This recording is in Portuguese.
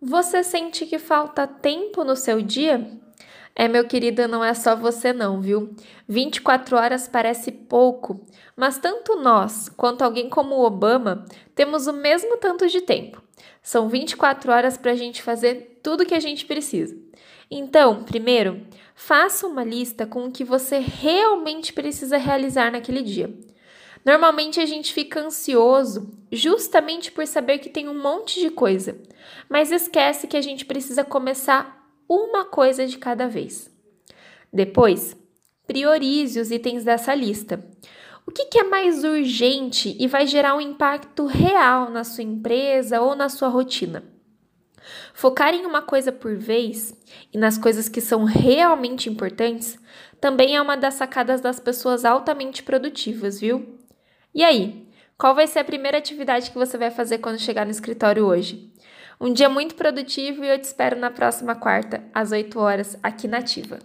Você sente que falta tempo no seu dia? É, meu querido, não é só você não, viu? 24 horas parece pouco, mas tanto nós quanto alguém como o Obama temos o mesmo tanto de tempo. São 24 horas para a gente fazer tudo o que a gente precisa. Então, primeiro, faça uma lista com o que você realmente precisa realizar naquele dia. Normalmente a gente fica ansioso justamente por saber que tem um monte de coisa, mas esquece que a gente precisa começar uma coisa de cada vez. Depois, priorize os itens dessa lista. O que, que, é mais urgente e vai gerar um impacto real na sua empresa ou na sua rotina? Focar em uma coisa por vez e nas coisas que são realmente importantes também é uma das sacadas das pessoas altamente produtivas, viu? E aí, qual vai ser a primeira atividade que você vai fazer quando chegar no escritório hoje? Um dia muito produtivo e eu te espero na próxima quarta, às 8 horas, aqui na Ativa.